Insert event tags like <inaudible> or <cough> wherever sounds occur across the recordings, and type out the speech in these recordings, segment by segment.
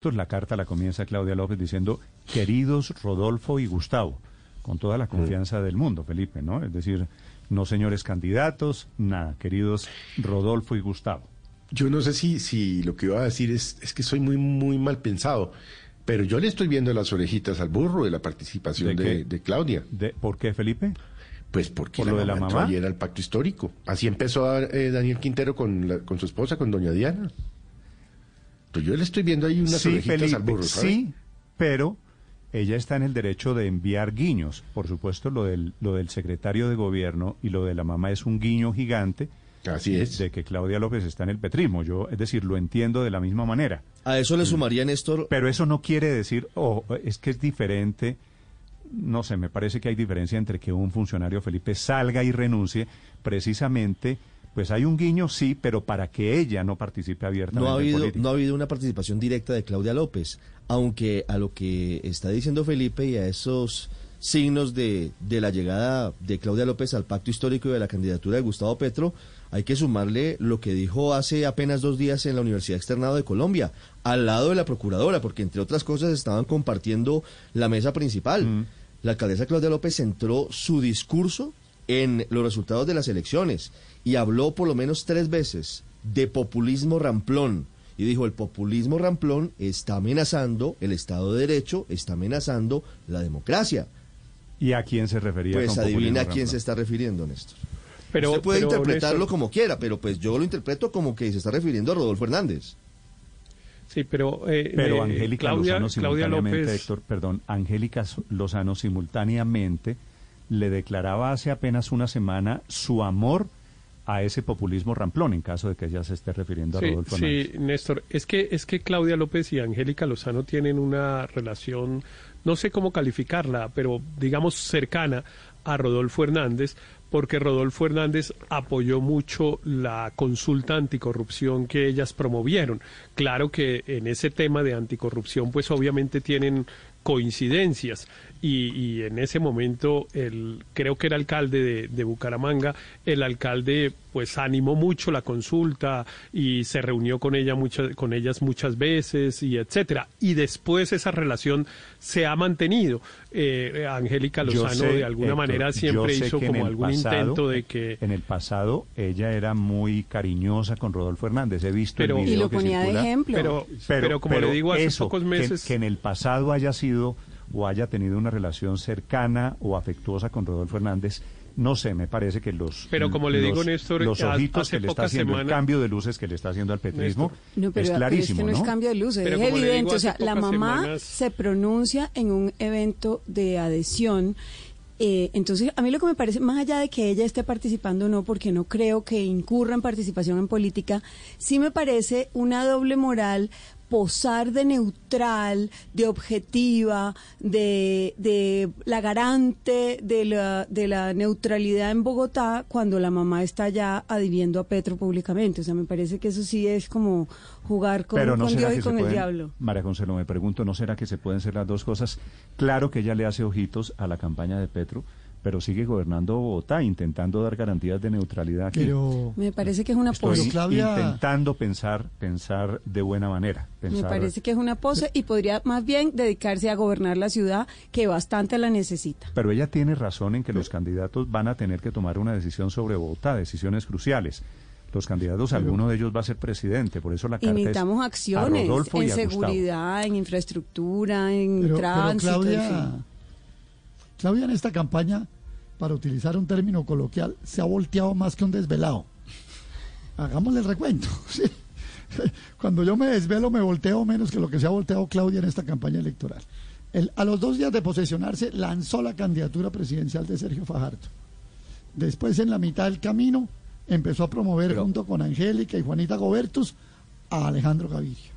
La carta la comienza Claudia López diciendo, queridos Rodolfo y Gustavo, con toda la mm. confianza del mundo, Felipe, ¿no? Es decir, no señores candidatos, nada, queridos Rodolfo y Gustavo. Yo no sé si, si lo que iba a decir es, es que soy muy, muy mal pensado, pero yo le estoy viendo las orejitas al burro de la participación de, Claudia. ¿De, ¿Por qué, Felipe? Pues porque ¿Por lo de la mamá ayer al pacto histórico. Así empezó eh, Daniel Quintero con, con su esposa, con doña Diana. Pues yo le estoy viendo ahí unas sí, al burro, Sí, pero ella está en el derecho de enviar guiños. Por supuesto, lo del, lo del secretario de gobierno y lo de la mamá es un guiño gigante. Así es. De que Claudia López está en el petrismo. Yo, es decir, lo entiendo de la misma manera. A eso le mm. sumaría, Néstor. Pero eso no quiere decir, o es que es diferente. No sé, me parece que hay diferencia entre que un funcionario, Felipe, salga y renuncie precisamente pues hay un guiño, sí, pero para que ella no participe abiertamente no ha habido, No ha habido una participación directa de Claudia López, aunque a lo que está diciendo Felipe y a esos signos de, de la llegada de Claudia López al pacto histórico y de la candidatura de Gustavo Petro, hay que sumarle lo que dijo hace apenas dos días en la Universidad Externado de Colombia, al lado de la procuradora, porque entre otras cosas estaban compartiendo la mesa principal. Mm. La alcaldesa Claudia López centró su discurso en los resultados de las elecciones y habló por lo menos tres veces de populismo ramplón. Y dijo, el populismo ramplón está amenazando el Estado de Derecho, está amenazando la democracia. ¿Y a quién se refería? Pues adivina a quién se está refiriendo, Néstor. Pero, Usted puede interpretarlo como quiera, pero pues yo lo interpreto como que se está refiriendo a Rodolfo Hernández. Sí, pero... Eh, pero eh, Angélica Lozano simultáneamente, Héctor, perdón, Angélica Lozano simultáneamente le declaraba hace apenas una semana su amor a ese populismo ramplón en caso de que ella se esté refiriendo a Rodolfo Sí, Néstor, es que es que Claudia López y Angélica Lozano tienen una relación no sé cómo calificarla, pero digamos cercana a Rodolfo Hernández, porque Rodolfo Hernández apoyó mucho la consulta anticorrupción que ellas promovieron. Claro que en ese tema de anticorrupción, pues obviamente tienen coincidencias y, en ese momento el creo que era alcalde de, Bucaramanga el alcalde pues animó mucho la consulta y se reunió con ella muchas con ellas muchas veces y etcétera. Y después esa relación se ha mantenido. Eh, Angélica Lozano de alguna manera siempre hizo como algún intento de que en el pasado ella era muy cariñosa con Rodolfo Hernández. He visto el video y lo ponía de ejemplo. Pero, como le digo hace pocos meses que en el pasado haya sido o haya tenido una relación cercana o afectuosa con Rodolfo Hernández. No sé, me parece que los pero como le digo Néstor, los ojitos que le está haciendo el cambio de luces que le está haciendo al petrismo es clarísimo, pero es que no, es cambio de luces, es evidente, o sea, la mamá se pronuncia en un evento de adhesión eh, entonces, a mí lo que me parece, más allá de que ella esté participando o no, porque no creo que incurra en participación en política, sí me parece una doble moral posar de neutral, de objetiva, de, de la garante de la, de la neutralidad en Bogotá cuando la mamá está ya adhiriendo a Petro públicamente. O sea, me parece que eso sí es como jugar con, Dios y con el diablo. María Consuelo, me pregunto, ¿no será que se pueden ser las dos cosas? Claro que ella le hace ojitos a la campaña de Petro, pero sigue gobernando Bogotá, intentando dar garantías de neutralidad Pero me parece que es una pose. intentando pensar, pensar de buena manera. Me parece que es una pose y podría más bien dedicarse a gobernar la ciudad, que bastante la necesita. Pero ella tiene razón en que los candidatos van a tener que tomar una decisión sobre Bogotá, decisiones cruciales los candidatos, alguno de ellos va a ser presidente, por eso la carta necesitamos acciones en seguridad, en infraestructura, en tránsito. Claudia en esta campaña, para utilizar un término coloquial, se ha volteado más que un desvelado. Hagámosle el recuento. <laughs> Cuando yo me desvelo me volteo menos que lo que se ha volteado Claudia en esta campaña electoral. a los dos días de posesionarse lanzó la candidatura presidencial de Sergio Fajardo. Después en la mitad del camino empezó a promover junto con Angélica y Juanita Gobertus a Alejandro Gaviria.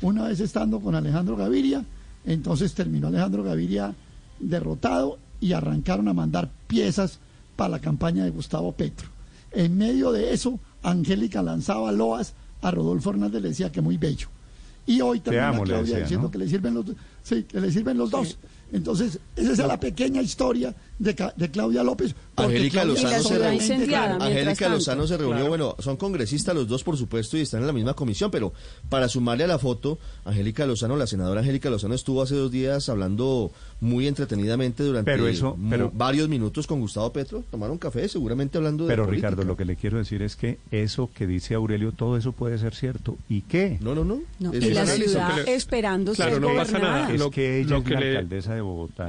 Una vez estando con Alejandro Gaviria, entonces terminó Alejandro Gaviria derrotado y arrancaron a mandar piezas para la campaña de Gustavo Petro. En medio de eso, Angélica lanzaba loas a Rodolfo Hernández, le decía que muy bello. Y hoy también a Claudia diciendo que le sirven los, sí, que le sirven los dos. Entonces, esa es la pequeña historia de, de Claudia López. Angélica Lozano, se reunió, Angélica Lozano se reunió, bueno, son congresistas los dos, por supuesto, y están en la misma comisión, pero para sumarle a la foto, Angélica Lozano, la senadora Angélica Lozano estuvo hace dos días hablando muy entretenidamente durante varios minutos con Gustavo Petro, tomaron café, seguramente hablando de Pero Ricardo, lo que le quiero decir es que eso que dice Aurelio, todo eso puede ser cierto. ¿Y qué? No, no, no. y la ciudad esperando claro, no pasa nada. Es que ella es la alcaldesa de Bogotá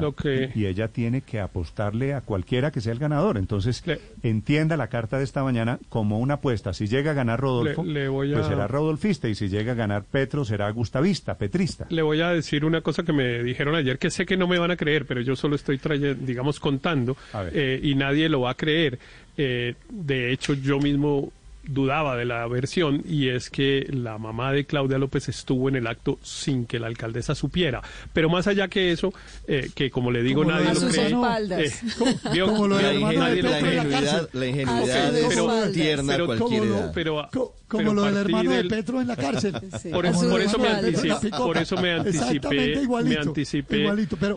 y ella tiene que apostarle a cualquiera que sea el ganador. Entonces, entienda la carta de esta mañana como una apuesta. Si llega a ganar Rodolfo, pues será rodolfista y si llega a ganar Petro será gustavista, petrista. Le voy a decir una cosa que me dijeron ayer que sé que no me van a creer, pero yo solo estoy trayendo, digamos, contando eh, y nadie lo va a creer. Eh, de hecho, yo mismo dudaba de la versión y es que la mamá de Claudia López estuvo en el acto sin que la alcaldesa supiera. Pero más allá que eso, eh, que como le digo, nadie lo cree. Eh, como lo la, ingenuidad, la ingenuidad es tierna pero, cualquier Pero, como lo del <laughs> hermano de Petro en la cárcel. Por, eso, me anticipé, por eso me anticipé, me anticipé, igualito, pero,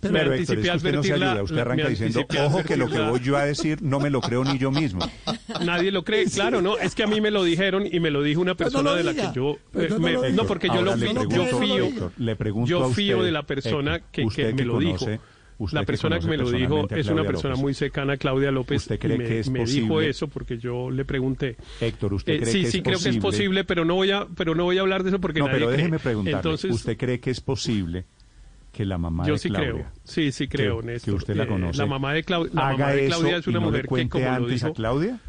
pero, me anticipé usted no se ayuda, usted arranca diciendo, ojo que lo que voy yo a decir no me lo creo ni yo mismo. <laughs> Nadie lo cree, claro, ¿no? Es que a mí me lo dijeron y me lo dijo una persona de la que yo... Eh, no, porque yo lo yo fío, le pregunto yo fío de la persona que, que me lo dijo. La persona que me lo dijo es una persona muy cercana a Claudia López. ¿Usted cree me, que es me dijo eso porque yo le pregunté. Héctor, ¿usted eh, cree sí, que es sí, creo que es posible, pero no voy a, pero no voy a hablar de eso porque no, nadie pero déjeme preguntarle. Entonces, ¿Usted cree que es posible que la mamá yo de sí Claudia, creo, sí, sí creo, que, Néstor. que usted la eh, conoce, la mamá de, Clau la mamá de Claudia es una mujer que como antes lo dijo, a Claudia?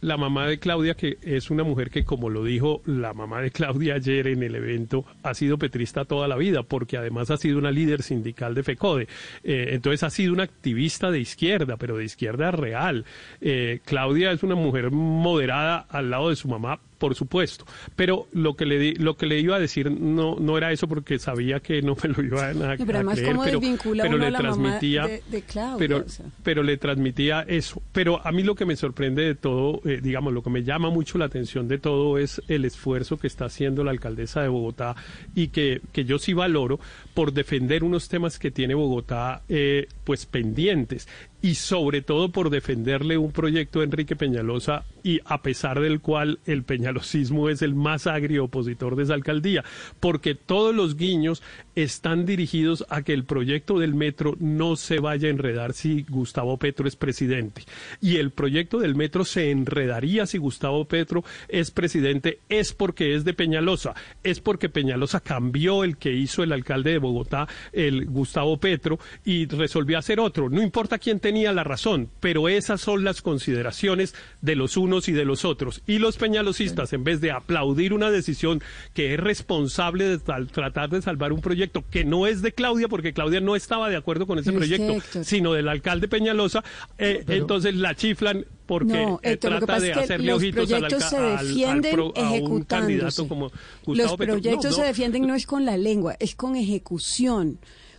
la mamá de Claudia, que es una mujer que, como lo dijo la mamá de Claudia ayer en el evento, ha sido petrista toda la vida, porque además ha sido una líder sindical de FECODE. Eh, entonces ha sido una activista de izquierda, pero de izquierda real. Eh, Claudia es una mujer moderada al lado de su mamá, por supuesto. Pero lo que le di, lo que le iba a decir no no era eso porque sabía que no me lo iba a, a, pero además, creer, pero, pero le transmitía de, de Claudia, pero, o sea. pero le transmitía eso. Pero a mí lo que me sorprende de todo, eh, digamos, lo que me llama mucho la atención de todo es el esfuerzo que está haciendo la alcaldesa de Bogotá y que, que yo sí valoro por defender unos temas que tiene Bogotá eh, pues pendientes y sobre todo por defenderle un proyecto de Enrique Peñalosa y a pesar del cual el peñalosismo es el más agrio opositor de esa alcaldía, porque todos los guiños están dirigidos a que el proyecto del metro no se vaya a enredar si Gustavo Petro es presidente. Y el proyecto del metro se enredaría si Gustavo Petro es presidente, es porque es de Peñalosa, es porque Peñalosa cambió el que hizo el alcalde de Bogotá, el Gustavo Petro, y resolvió hacer otro. No importa quién tenía la razón, pero esas son las consideraciones de los unos y de los otros. Y los peñalosistas, en vez de aplaudir una decisión que es responsable de tratar de salvar un proyecto, que no es de Claudia, porque Claudia no estaba de acuerdo con ese proyecto, sino del alcalde Peñalosa, eh, entonces la chiflan porque no, eh, Héctor, trata de hacerle ojitos al, al, se defienden al, pro, a un candidato como Gustavo Los proyectos no, no. se defienden no es con la lengua, es con ejecución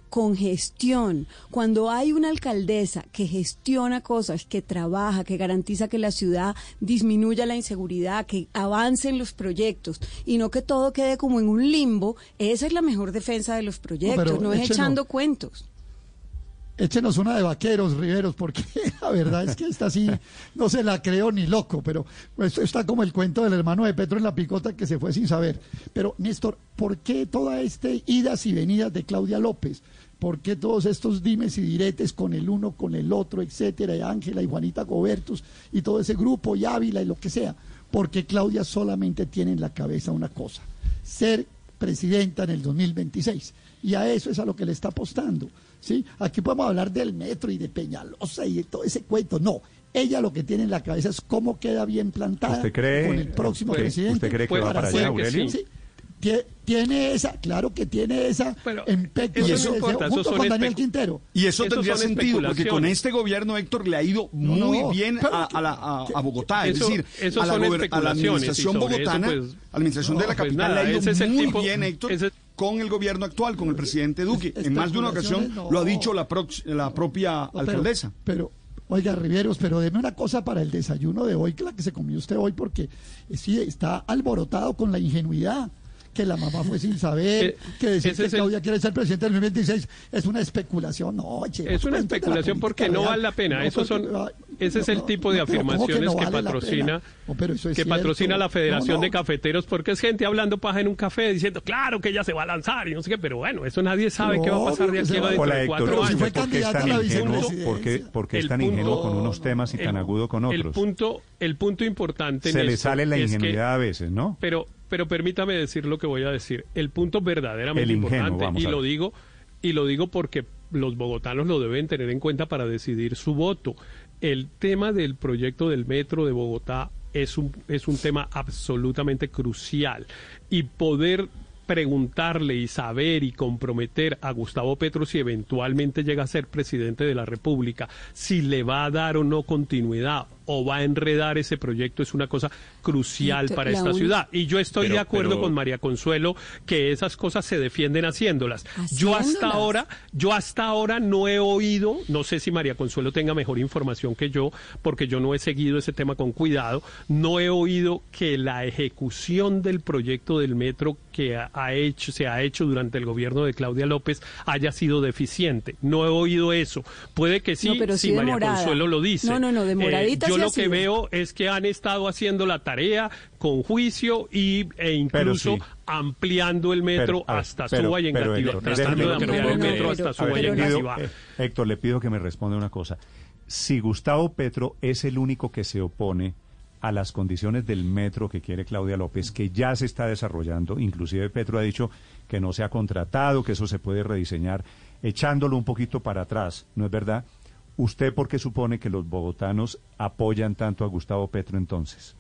con gestión. Cuando hay una alcaldesa que gestiona cosas, que trabaja, que garantiza que la ciudad disminuya la inseguridad, que avancen los proyectos y no que todo quede como en un limbo, esa es la mejor defensa de los proyectos, no, no es echando cuentos échenos una de vaqueros, Riveros, porque <laughs> la verdad es que esta así no se la creo ni loco, pero esto está como el cuento del hermano de Petro en la picota que se fue sin saber. Pero, Néstor, ¿por qué toda esta idas y venidas de Claudia López? ¿Por qué todos estos dimes y diretes con el uno, con el otro, etcétera, y Ángela y Juanita Gobertus y todo ese grupo, y Ávila y lo que sea? Porque Claudia solamente tiene en la cabeza una cosa, ser presidenta en el 2026. Y a eso es a lo que le está apostando. ¿sí? Aquí podemos hablar del metro y de Peñalosa y de todo ese cuento. No, ella lo que tiene en la cabeza es cómo queda bien plantada ¿Usted cree, con el próximo ¿usted, presidente. ¿Usted cree que va para allá, Aurelio? Sí, tiene esa, claro que tiene esa Pero empeño eso junto eso con Daniel Quintero. Y eso tendría sentido, porque con este gobierno, Héctor, le ha ido muy no, bien a, a la, a, Bogotá. Eso- es decir, eso a la, a y administración bogotana, pues, a la administración no, de la pues capital nada, le ha ido es muy tipo- bien, Héctor, ese- con el gobierno actual, con el presidente Duque. En más de una ocasión lo ha dicho la, prox- la propia pero- alcaldesa. Pero, oiga, Riveros, pero deme una cosa para el desayuno de hoy, que la que se comió usted hoy, porque eh, sí, está alborotado con la ingenuidad. Que la mamá fue sin saber, eh, que decir que Claudia quiere ser presidente del 2026 es una especulación. No, es una especulación porque no vale la pena. Eso son, ese es el tipo de afirmaciones que, patrocina, que patrocina la Federación de Cafeteros, porque es gente hablando paja en un café diciendo, claro que ella se va a lanzar y no sé qué, pero bueno, eso nadie sabe qué va a pasar de aquí a dentro de cuatro años. ¿Por qué es tan ingenuo con unos temas y tan agudo con otros? El punto, el punto importante. Se le sale la ingenuidad a veces, ¿no? Pero, pero permítame decir lo que voy a decir. El punto verdaderamente importante, y lo digo, y lo digo porque los bogotanos lo deben tener en cuenta para decidir su voto. El tema del proyecto del metro de Bogotá es un, es un tema absolutamente crucial y poder preguntarle y saber y comprometer a Gustavo Petro si eventualmente llega a ser presidente de la República, si le va a dar o no continuidad o va a enredar ese proyecto es una cosa crucial para esta ciudad. Y yo estoy de acuerdo con María Consuelo que esas cosas se defienden haciéndolas. Yo hasta ahora, yo hasta ahora no he oído, no sé si María Consuelo tenga mejor información que yo, porque yo no he seguido ese tema con cuidado, no he oído que la ejecución del proyecto del metro que ha hecho, se ha hecho durante el gobierno de Claudia López haya sido deficiente. No he oído eso. Puede que sí, si María Consuelo lo dice. No, no, no, demoradita eh, lo que veo es que han estado haciendo la tarea con juicio y, e incluso ampliando el metro hasta Suba y en Héctor, le pido que me responda una cosa. Si Gustavo Petro es el único que se opone a las condiciones del metro que quiere Claudia López, que ya se está desarrollando, inclusive Petro ha dicho que no se ha contratado, que eso se puede rediseñar, echándolo un poquito para atrás, ¿no es verdad? ¿Usted por qué supone que los bogotanos apoyan tanto a Gustavo Petro entonces?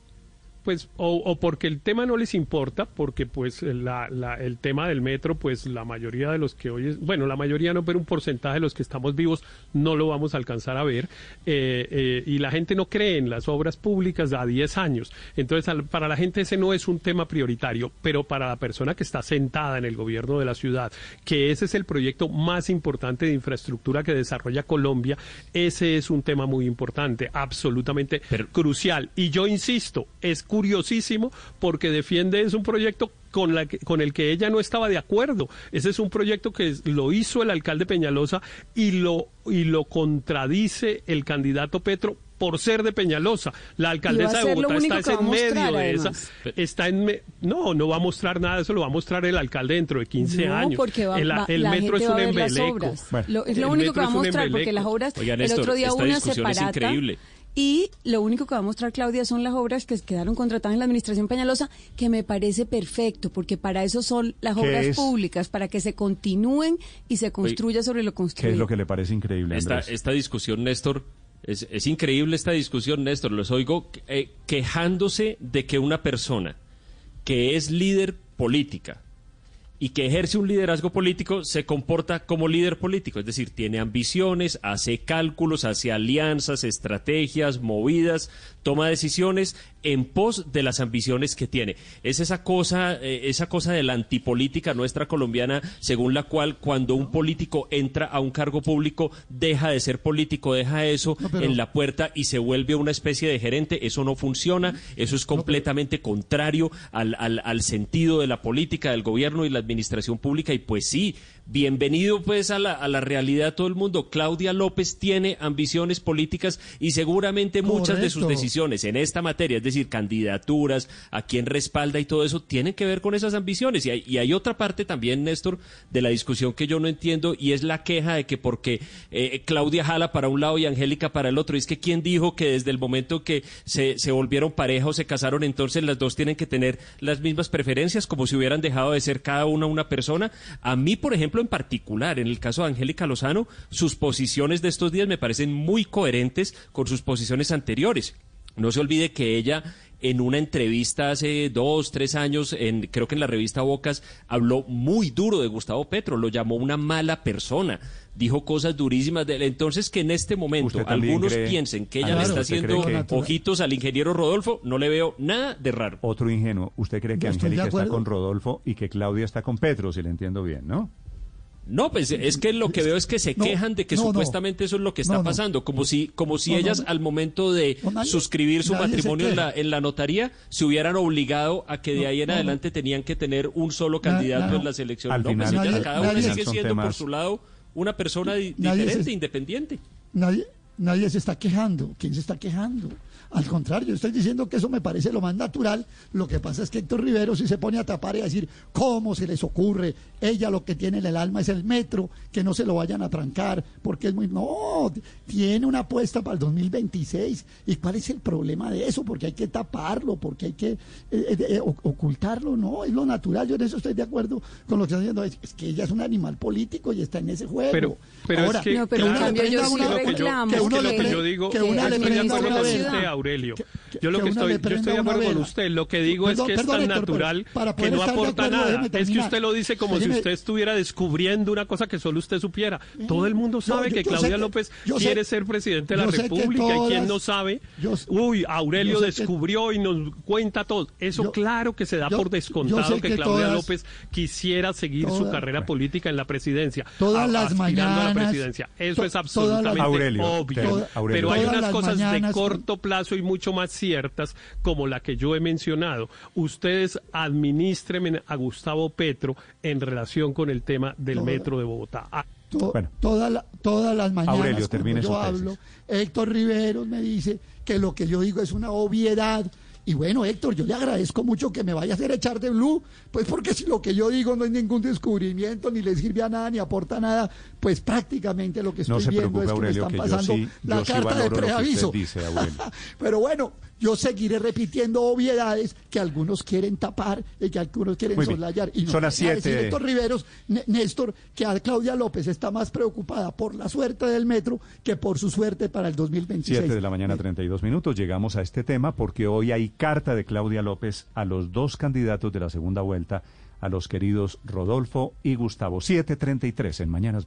Pues o, porque el tema no les importa, porque pues la, la, el tema del metro, pues la mayoría de los que hoy, es, bueno, la mayoría no, pero un porcentaje de los que estamos vivos no lo vamos a alcanzar a ver, eh, eh, y la gente no cree en las obras públicas a 10 años. Entonces, para la gente ese no es un tema prioritario, pero para la persona que está sentada en el gobierno de la ciudad, que ese es el proyecto más importante de infraestructura que desarrolla Colombia, ese es un tema muy importante, absolutamente crucial. Y yo insisto, es curiosísimo porque defiende es un proyecto con, la con el que ella no estaba de acuerdo. Ese es un proyecto que lo hizo el alcalde Peñalosa y lo, y lo contradice el candidato Petro por ser de Peñalosa. La alcaldesa de Bogotá está en medio de esa. Está en no, no va a mostrar nada, eso lo va a mostrar el alcalde dentro de 15 años. Porque el, metro es un embeleco. es lo único que va a mostrar, porque las obras, el otro día una separata. increíble y lo único que va a mostrar Claudia son las obras que quedaron contratadas en la administración Peñalosa, que me parece perfecto, porque para eso son las obras públicas, para que se continúen y se construya sobre lo construido. ¿Qué es lo que le parece increíble? Esta, esta discusión, Néstor, es, es, increíble esta discusión, Néstor. Los oigo eh, quejándose de que una persona que es líder política, y que ejerce un liderazgo político se comporta como líder político, es decir, tiene ambiciones, hace cálculos, hace alianzas, estrategias, movidas, toma decisiones en pos de las ambiciones que tiene. Es esa cosa, eh, esa cosa de la antipolítica nuestra colombiana, según la cual cuando un político entra a un cargo público deja de ser político, deja eso en la puerta y se vuelve una especie de gerente. Eso no funciona, eso es completamente contrario al, al, al sentido de la política, del gobierno y la administración pública y pues sí, bienvenido pues a la, a la realidad todo el mundo. Claudia López tiene ambiciones políticas y seguramente muchas de sus decisiones en esta materia, es decir, candidaturas, a quién respalda y todo eso, tienen que ver con esas ambiciones. Y hay, y hay otra parte también, Néstor, de la discusión que yo no entiendo y es la queja de que porque eh, Claudia jala para un lado y Angélica para el otro. Y es que quién dijo que desde el momento que se, se volvieron pareja o se casaron, entonces las dos tienen que tener las mismas preferencias como si hubieran dejado de ser cada una una persona. A mí, por ejemplo, en particular, en el caso de Angélica Lozano, sus posiciones de estos días me parecen muy coherentes con sus posiciones anteriores. No se olvide que ella en una entrevista hace dos, tres años, en, creo que en la revista Bocas, habló muy duro de Gustavo Petro, lo llamó una mala persona, dijo cosas durísimas de él. Entonces, que en este momento algunos piensen que ella le está haciendo ojitos al ingeniero Rodolfo, no le veo nada de raro. Otro ingenuo, ¿usted cree que Angélica está con Rodolfo y que Claudia está con Petro, si le entiendo bien, no? No, pues es que lo que veo es que se quejan de que supuestamente eso es lo que está pasando, como si, como si ellas al momento de suscribir su matrimonio en la, en la notaría se hubieran obligado a que de ahí en adelante tenían que tener un solo candidato en las elecciones. No, pues cada uno sigue siendo por su lado una persona diferente, independiente. Nadie, nadie se está quejando. ¿Quién se está quejando? Al contrario, yo estoy diciendo que eso me parece lo más natural. Lo que pasa es que Héctor Rivero si se pone a tapar y a decir, ¿cómo se les ocurre? Ella lo que tiene en el alma es el metro, que no se lo vayan a trancar, porque es muy... No, tiene una apuesta para el 2026. ¿Y cuál es el problema de eso? Porque hay que taparlo, porque hay que eh, eh, eh, ocultarlo. No, es lo natural. Yo en eso estoy de acuerdo con lo que está diciendo. Es, que ella es un animal político y está en ese juego. Pero, pero Ahora, es que, pero uno le yo reclamo. Que uno le, yo digo, que uno le prenda una vez. Aurelio. Yo lo que estoy, yo estoy de acuerdo con usted. Lo que digo es que es tan natural que no aporta nada. Es que usted lo dice como si usted estuviera descubriendo una cosa que solo usted supiera. Todo el mundo sabe que Claudia López quiere ser presidente de la República y quien no sabe, uy, Aurelio descubrió y nos cuenta todo. Eso claro que se da por descontado que, Claudia López quisiera seguir su carrera política en la presidencia. Todas las mañanas. A la presidencia. Eso es absolutamente obvio. Pero hay unas cosas de corto plazo y mucho más ciertas, como la que yo he mencionado. Ustedes administren a Gustavo Petro en relación con el tema del metro de Bogotá. Ah, todas las mañanas cuando yo hablo, Héctor Riveros me dice que lo que yo digo es una obviedad y bueno, Héctor, yo le agradezco mucho que me vaya a hacer echar de blue, pues porque si lo que yo digo no es ningún descubrimiento, ni le sirve a nada, ni aporta nada, pues prácticamente lo que estoy viendo es que me están pasando la carta de preaviso. <laughs> Pero bueno, yo seguiré repitiendo obviedades que algunos quieren tapar y que algunos quieren soslayar. Y no, Son las siete. Héctor Riveros, Néstor, que a Claudia López está más preocupada por la suerte del metro que por su suerte para el 2026. Siete de la mañana, 32 minutos. Llegamos a este tema porque hoy hay carta de Claudia López a los dos candidatos de la segunda vuelta, a los queridos Rodolfo y Gustavo. 7.33 en Mañanas